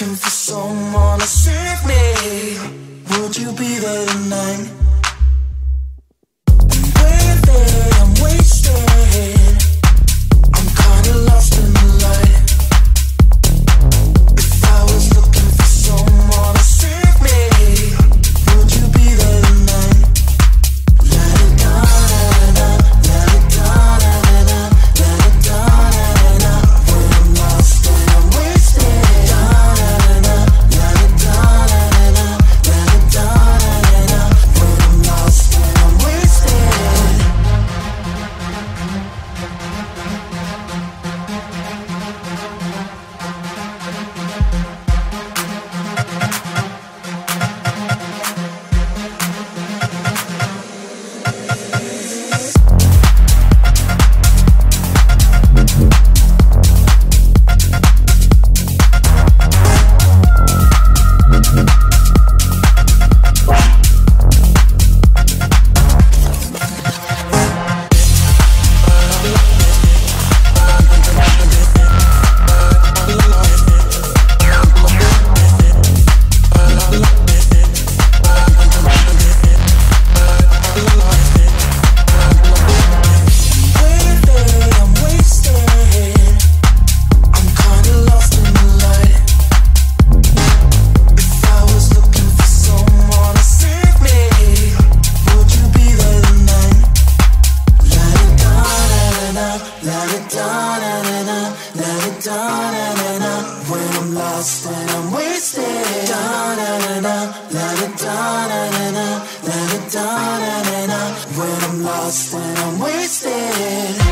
looking for someone to save me. Would you be there? lost I'm wasted.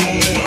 yeah.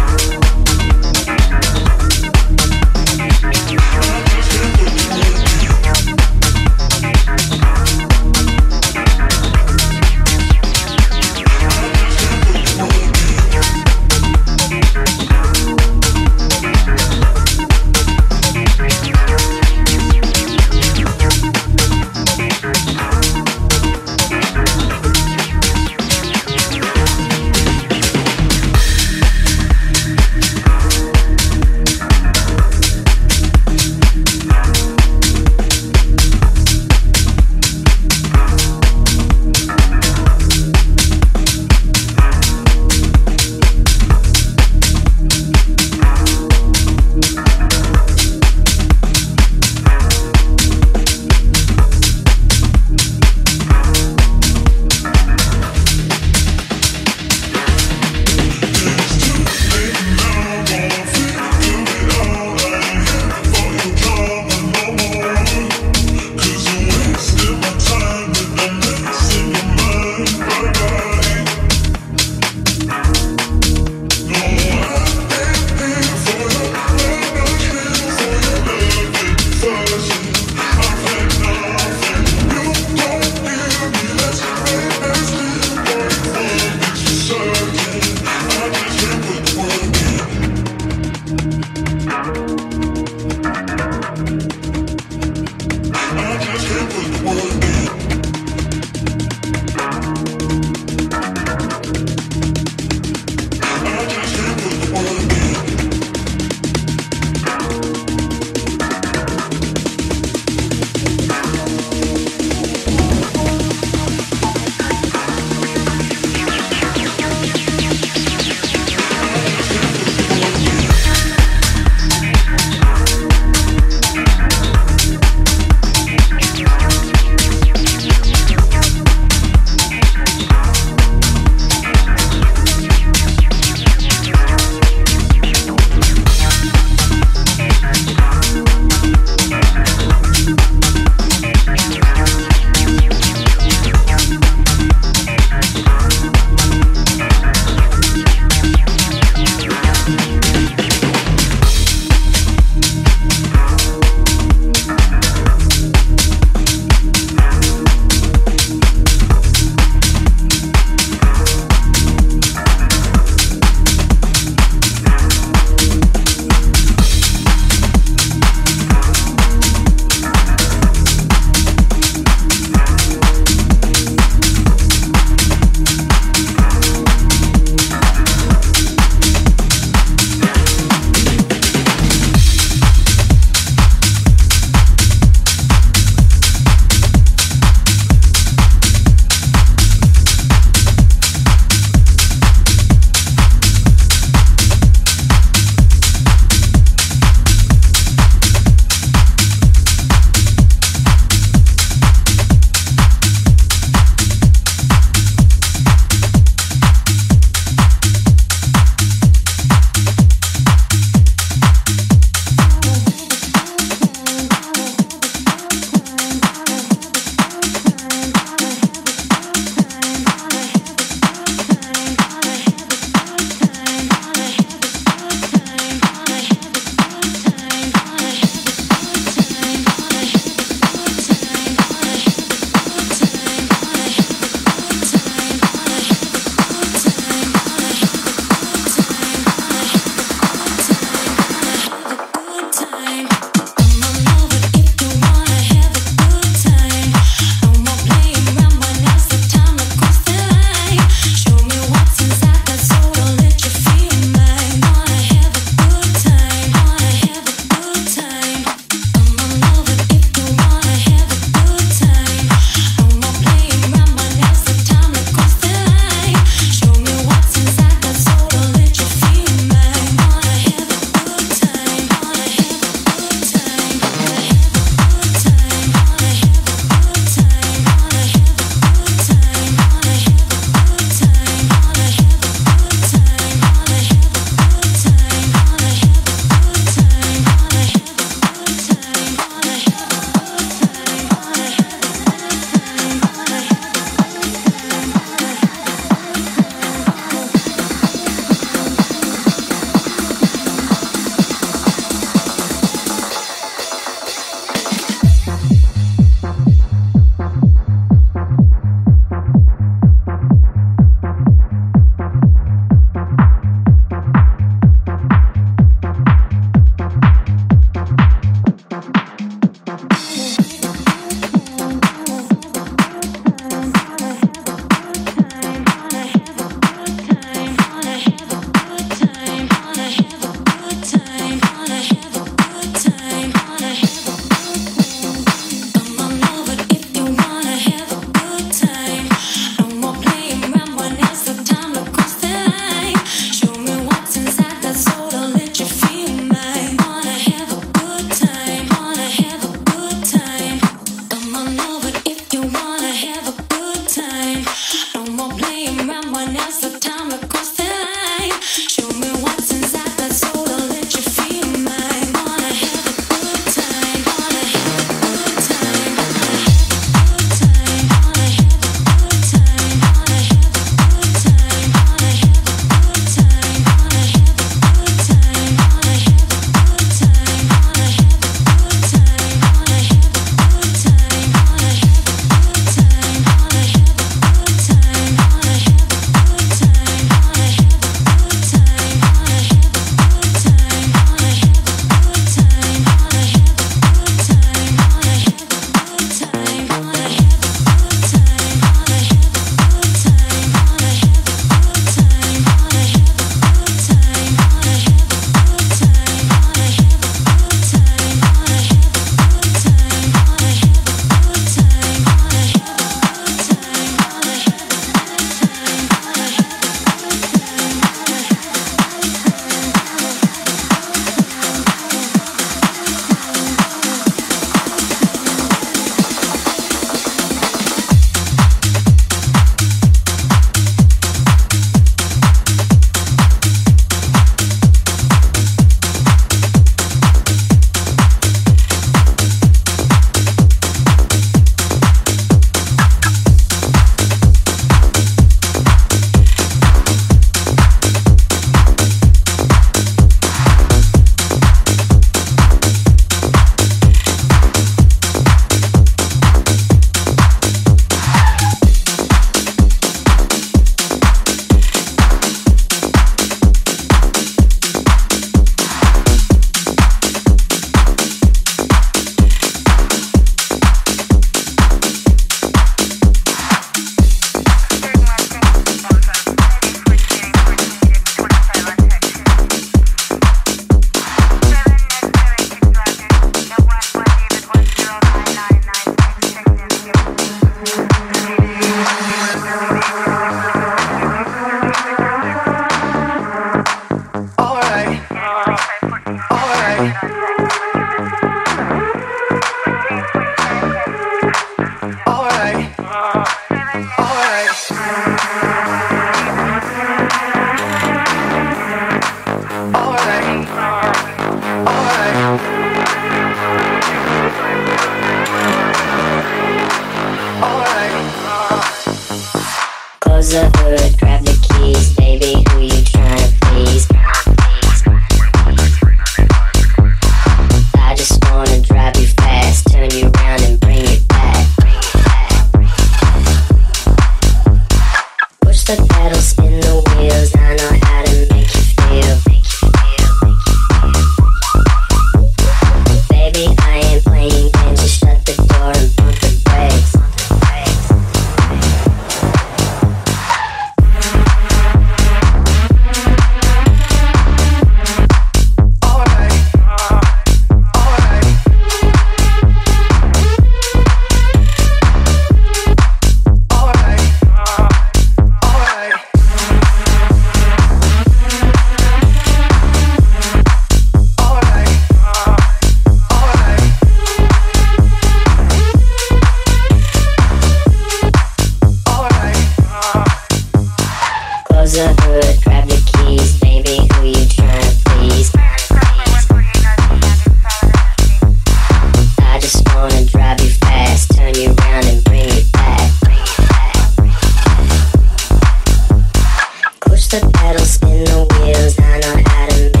the pedal, spin the wheels. I know how to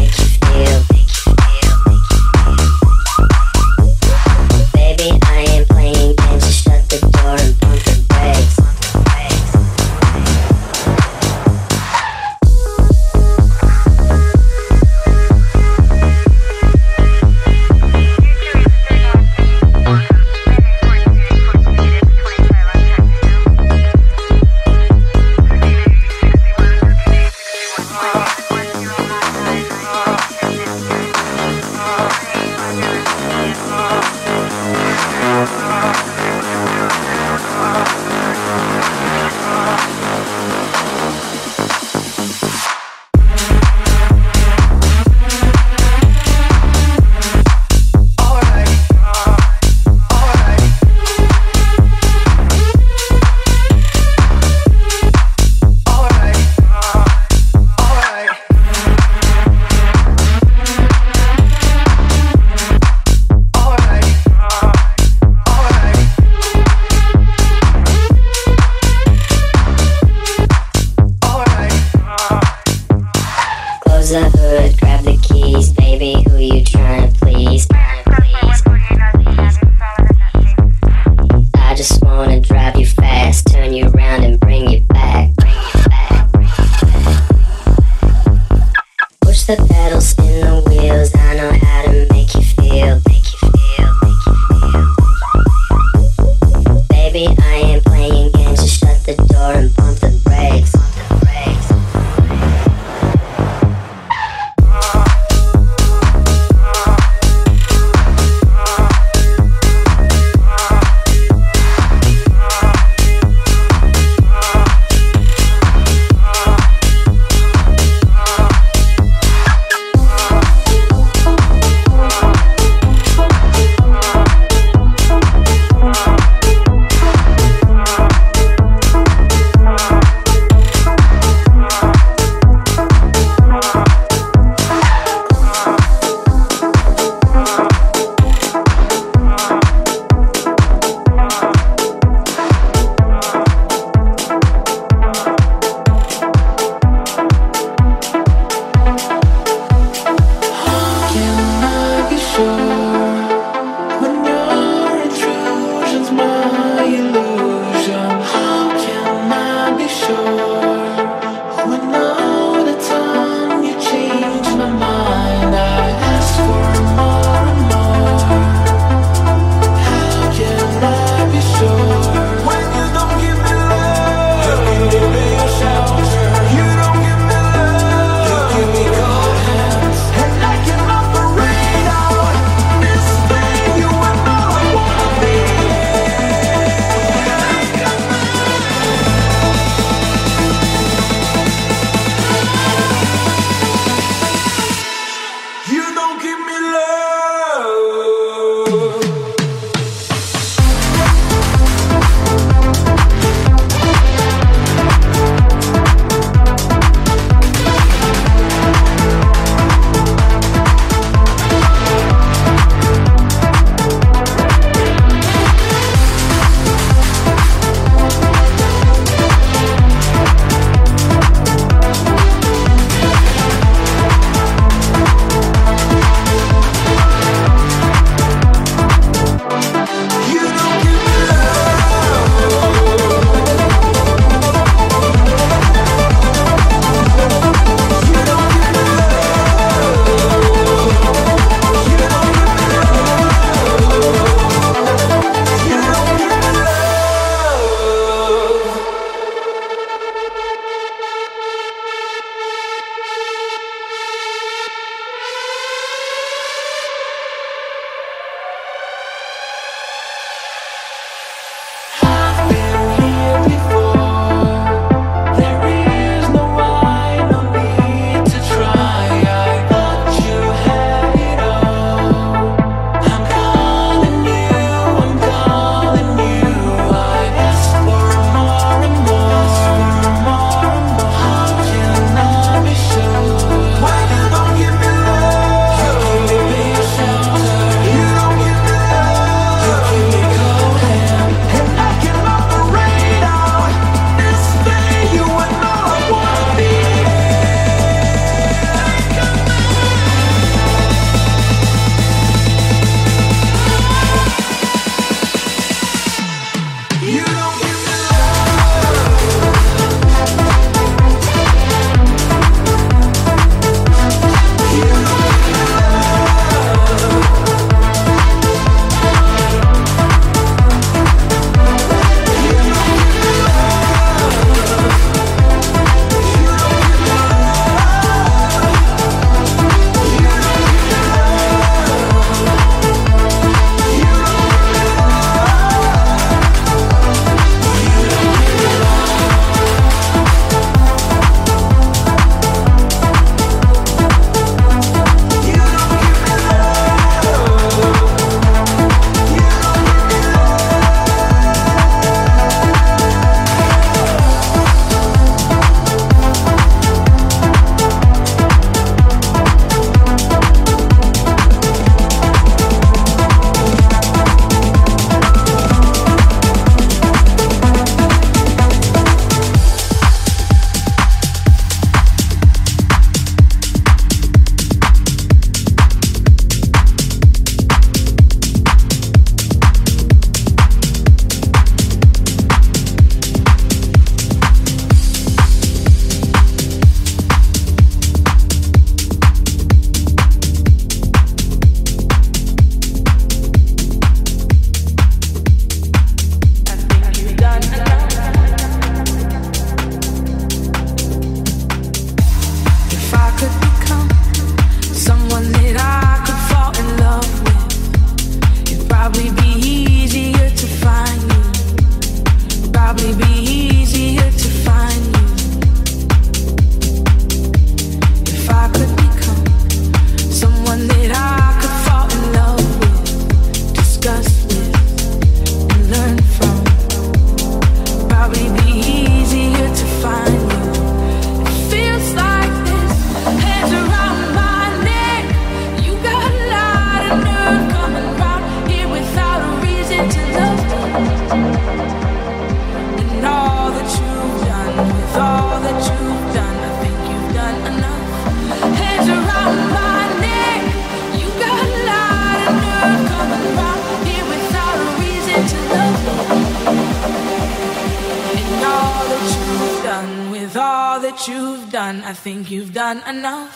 done with all that you've done. I think you've done enough.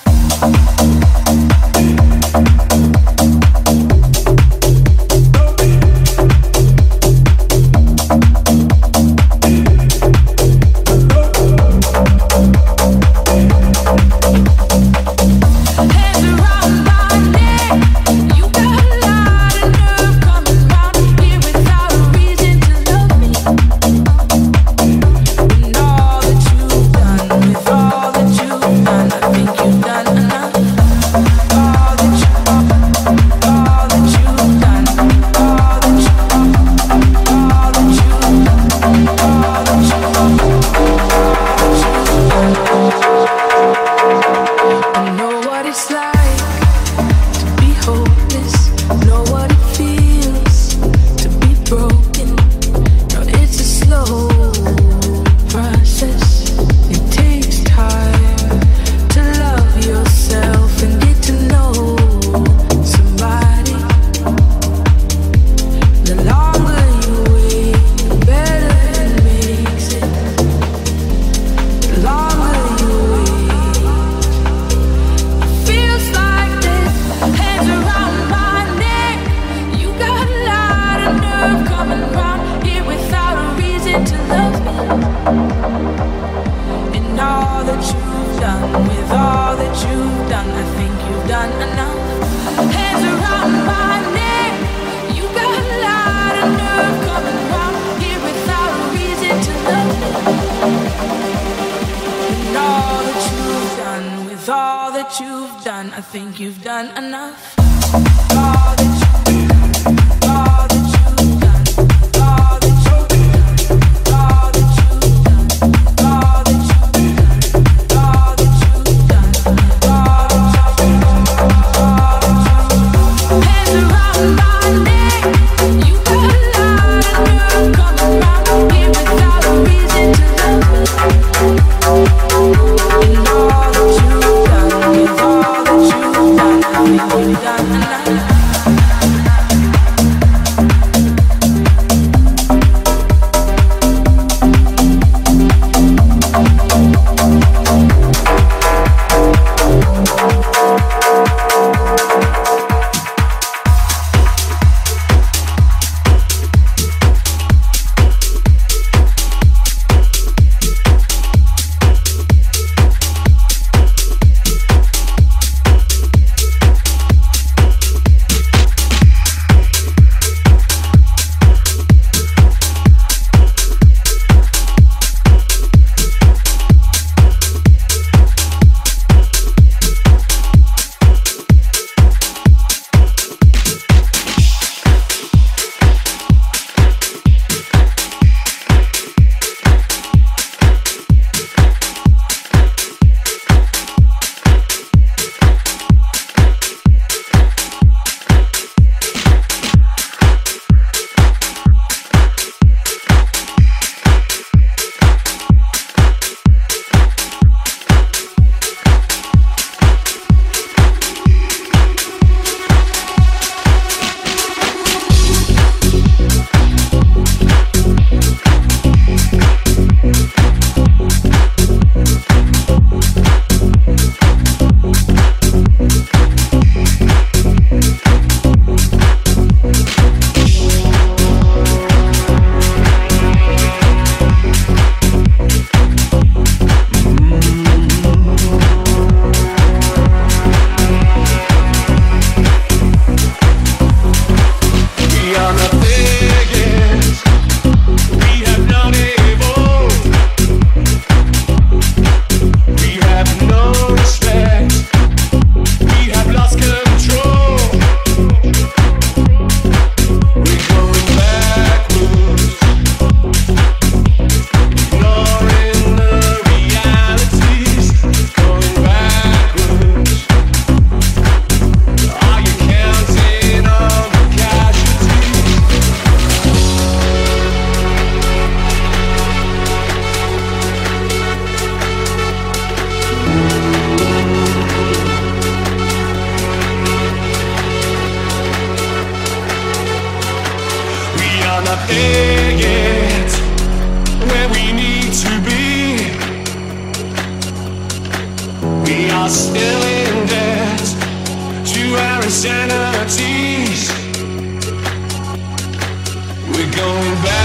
Insanities. We're going backwards,